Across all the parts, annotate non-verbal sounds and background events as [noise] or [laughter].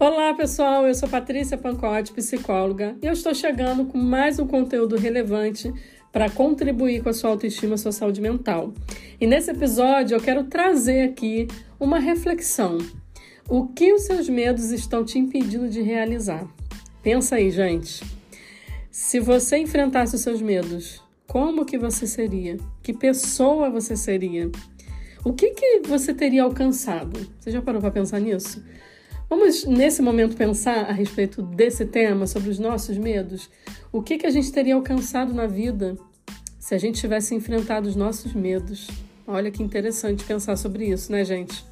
Olá, pessoal. Eu sou Patrícia Pancotti, psicóloga, e eu estou chegando com mais um conteúdo relevante para contribuir com a sua autoestima e sua saúde mental. E nesse episódio eu quero trazer aqui uma reflexão. O que os seus medos estão te impedindo de realizar? Pensa aí, gente. Se você enfrentasse os seus medos, como que você seria? Que pessoa você seria? O que, que você teria alcançado? Você já parou para pensar nisso? Vamos, nesse momento, pensar a respeito desse tema, sobre os nossos medos? O que, que a gente teria alcançado na vida se a gente tivesse enfrentado os nossos medos? Olha que interessante pensar sobre isso, né, gente?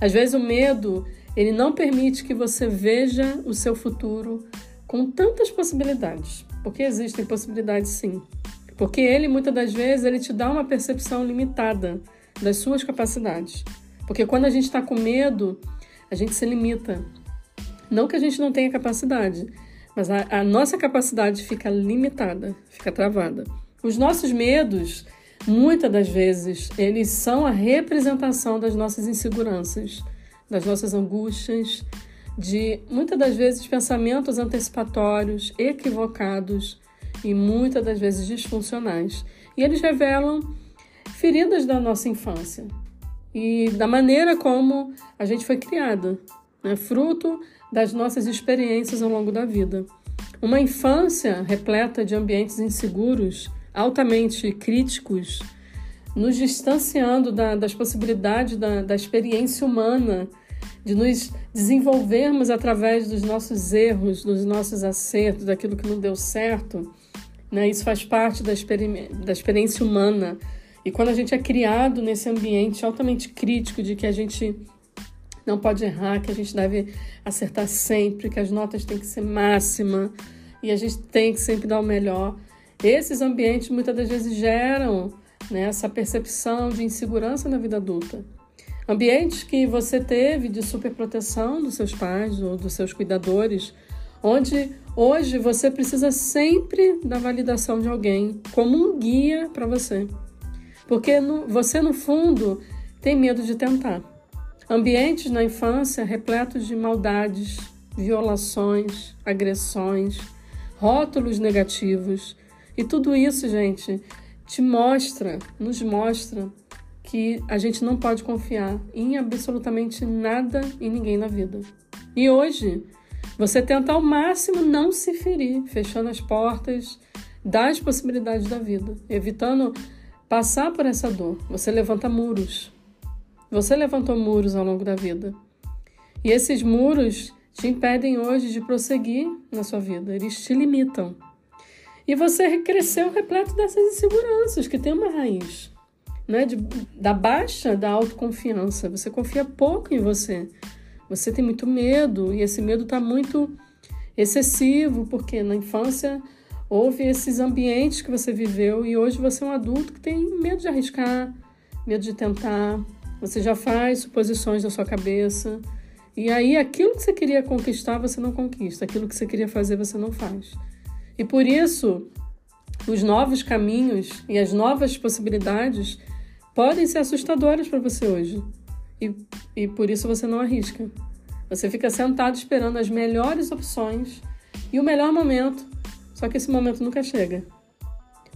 Às vezes o medo, ele não permite que você veja o seu futuro com tantas possibilidades. Porque existem possibilidades sim. Porque ele, muitas das vezes, ele te dá uma percepção limitada das suas capacidades. Porque quando a gente está com medo, a gente se limita. Não que a gente não tenha capacidade, mas a, a nossa capacidade fica limitada, fica travada. Os nossos medos, muitas das vezes, eles são a representação das nossas inseguranças, das nossas angústias, de muitas das vezes pensamentos antecipatórios, equivocados e muitas das vezes disfuncionais. E eles revelam feridas da nossa infância, e da maneira como a gente foi criada, né? fruto das nossas experiências ao longo da vida. Uma infância repleta de ambientes inseguros, altamente críticos, nos distanciando da, das possibilidades da, da experiência humana, de nos desenvolvermos através dos nossos erros, dos nossos acertos, daquilo que não deu certo. Né? Isso faz parte da, experi da experiência humana e quando a gente é criado nesse ambiente altamente crítico de que a gente não pode errar, que a gente deve acertar sempre, que as notas têm que ser máxima e a gente tem que sempre dar o melhor, esses ambientes muitas das vezes geram né, essa percepção de insegurança na vida adulta. Ambientes que você teve de superproteção dos seus pais ou dos seus cuidadores, onde hoje você precisa sempre da validação de alguém como um guia para você. Porque no, você, no fundo, tem medo de tentar. Ambientes na infância repletos de maldades, violações, agressões, rótulos negativos. E tudo isso, gente, te mostra, nos mostra que a gente não pode confiar em absolutamente nada e ninguém na vida. E hoje, você tenta ao máximo não se ferir, fechando as portas das possibilidades da vida, evitando passar por essa dor. Você levanta muros. Você levantou muros ao longo da vida. E esses muros te impedem hoje de prosseguir na sua vida, eles te limitam. E você cresceu repleto dessas inseguranças que tem uma raiz, né? De, da baixa da autoconfiança. Você confia pouco em você. Você tem muito medo e esse medo está muito excessivo, porque na infância houve esses ambientes que você viveu e hoje você é um adulto que tem medo de arriscar, medo de tentar. Você já faz suposições na sua cabeça. E aí aquilo que você queria conquistar, você não conquista. Aquilo que você queria fazer, você não faz. E por isso, os novos caminhos e as novas possibilidades podem ser assustadoras para você hoje. E, e por isso você não arrisca. Você fica sentado esperando as melhores opções e o melhor momento só que esse momento nunca chega.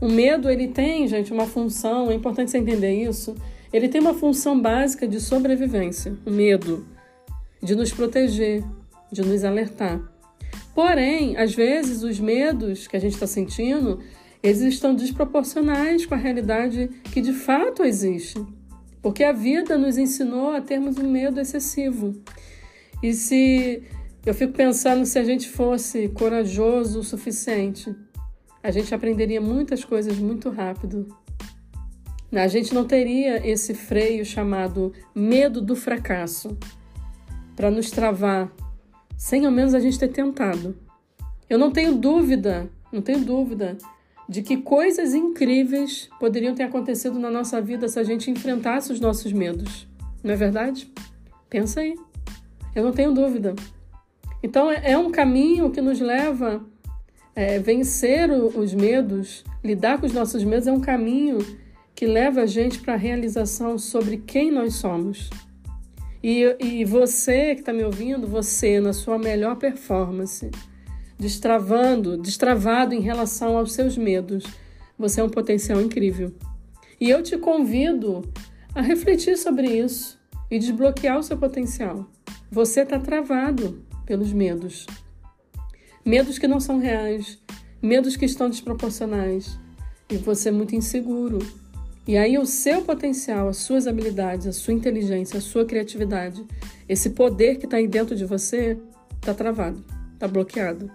O medo, ele tem, gente, uma função, é importante você entender isso. Ele tem uma função básica de sobrevivência, o medo, de nos proteger, de nos alertar. Porém, às vezes, os medos que a gente está sentindo, eles estão desproporcionais com a realidade que de fato existe. Porque a vida nos ensinou a termos um medo excessivo. E se eu fico pensando se a gente fosse corajoso o suficiente, a gente aprenderia muitas coisas muito rápido. A gente não teria esse freio chamado medo do fracasso para nos travar, sem ao menos a gente ter tentado. Eu não tenho dúvida, não tenho dúvida de que coisas incríveis poderiam ter acontecido na nossa vida se a gente enfrentasse os nossos medos. Não é verdade? Pensa aí. Eu não tenho dúvida. Então, é, é um caminho que nos leva a é, vencer os medos, lidar com os nossos medos, é um caminho que leva a gente para a realização sobre quem nós somos. E, e você que está me ouvindo, você na sua melhor performance, destravando, destravado em relação aos seus medos, você é um potencial incrível. E eu te convido a refletir sobre isso e desbloquear o seu potencial. Você está travado pelos medos. Medos que não são reais, medos que estão desproporcionais. E você é muito inseguro. E aí o seu potencial, as suas habilidades, a sua inteligência, a sua criatividade, esse poder que está aí dentro de você, está travado, está bloqueado.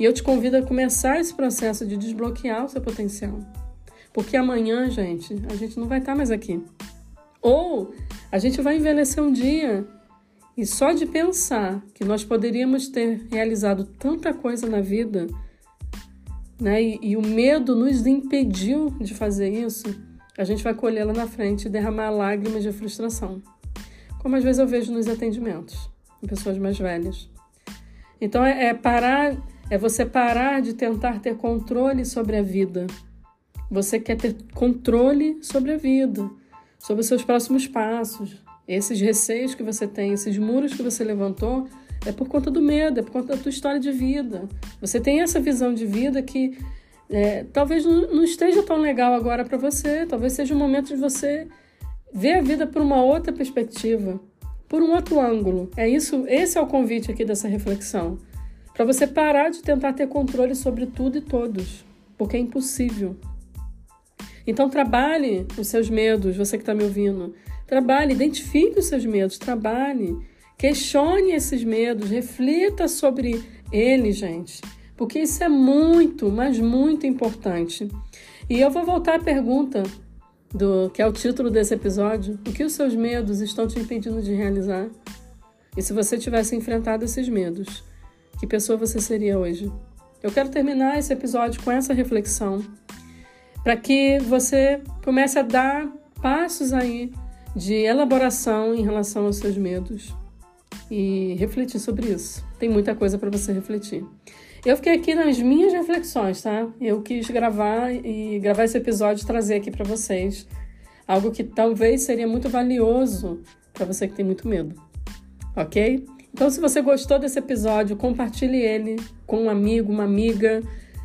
E eu te convido a começar esse processo de desbloquear o seu potencial. Porque amanhã, gente, a gente não vai estar tá mais aqui. Ou a gente vai envelhecer um dia e só de pensar que nós poderíamos ter realizado tanta coisa na vida, né, e, e o medo nos impediu de fazer isso, a gente vai colher lá na frente e derramar lágrimas de frustração. Como às vezes eu vejo nos atendimentos, em pessoas mais velhas. Então é, é parar, é você parar de tentar ter controle sobre a vida. Você quer ter controle sobre a vida sobre os seus próximos passos. Esses receios que você tem, esses muros que você levantou, é por conta do medo, é por conta da tua história de vida. Você tem essa visão de vida que é, talvez não esteja tão legal agora para você, talvez seja o momento de você ver a vida por uma outra perspectiva, por um outro ângulo. É isso, esse é o convite aqui dessa reflexão. Para você parar de tentar ter controle sobre tudo e todos, porque é impossível. Então trabalhe os seus medos, você que está me ouvindo. Trabalhe, identifique os seus medos, trabalhe, questione esses medos, reflita sobre eles, gente. Porque isso é muito, mas muito importante. E eu vou voltar à pergunta do que é o título desse episódio: o que os seus medos estão te impedindo de realizar? E se você tivesse enfrentado esses medos, que pessoa você seria hoje? Eu quero terminar esse episódio com essa reflexão para que você comece a dar passos aí de elaboração em relação aos seus medos e refletir sobre isso. Tem muita coisa para você refletir. Eu fiquei aqui nas minhas reflexões, tá? Eu quis gravar e gravar esse episódio e trazer aqui para vocês algo que talvez seria muito valioso para você que tem muito medo. OK? Então, se você gostou desse episódio, compartilhe ele com um amigo, uma amiga,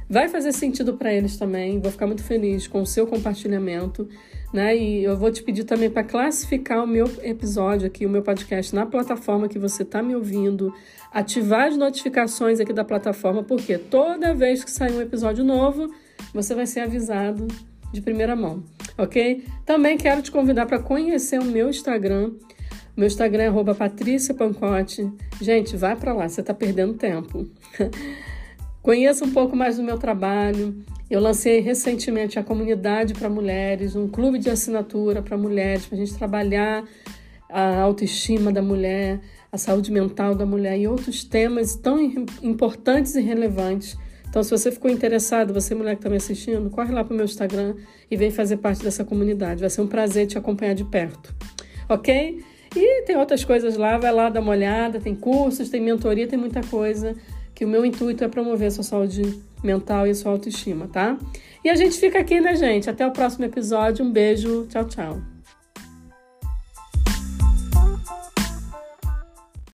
vai fazer sentido para eles também. Vou ficar muito feliz com o seu compartilhamento, né? E eu vou te pedir também para classificar o meu episódio aqui, o meu podcast na plataforma que você está me ouvindo, ativar as notificações aqui da plataforma, porque toda vez que sair um episódio novo, você vai ser avisado de primeira mão, ok? Também quero te convidar para conhecer o meu Instagram. Meu Instagram é Patrícia Pancote. Gente, vai para lá, você está perdendo tempo. [laughs] Conheça um pouco mais do meu trabalho. Eu lancei recentemente a comunidade para mulheres, um clube de assinatura para mulheres, para a gente trabalhar a autoestima da mulher, a saúde mental da mulher e outros temas tão importantes e relevantes. Então, se você ficou interessado, você mulher que está me assistindo, corre lá para o meu Instagram e vem fazer parte dessa comunidade. Vai ser um prazer te acompanhar de perto, ok? E tem outras coisas lá, vai lá dar uma olhada, tem cursos, tem mentoria, tem muita coisa que o meu intuito é promover a sua saúde mental e a sua autoestima, tá? E a gente fica aqui, né, gente? Até o próximo episódio. Um beijo. Tchau, tchau.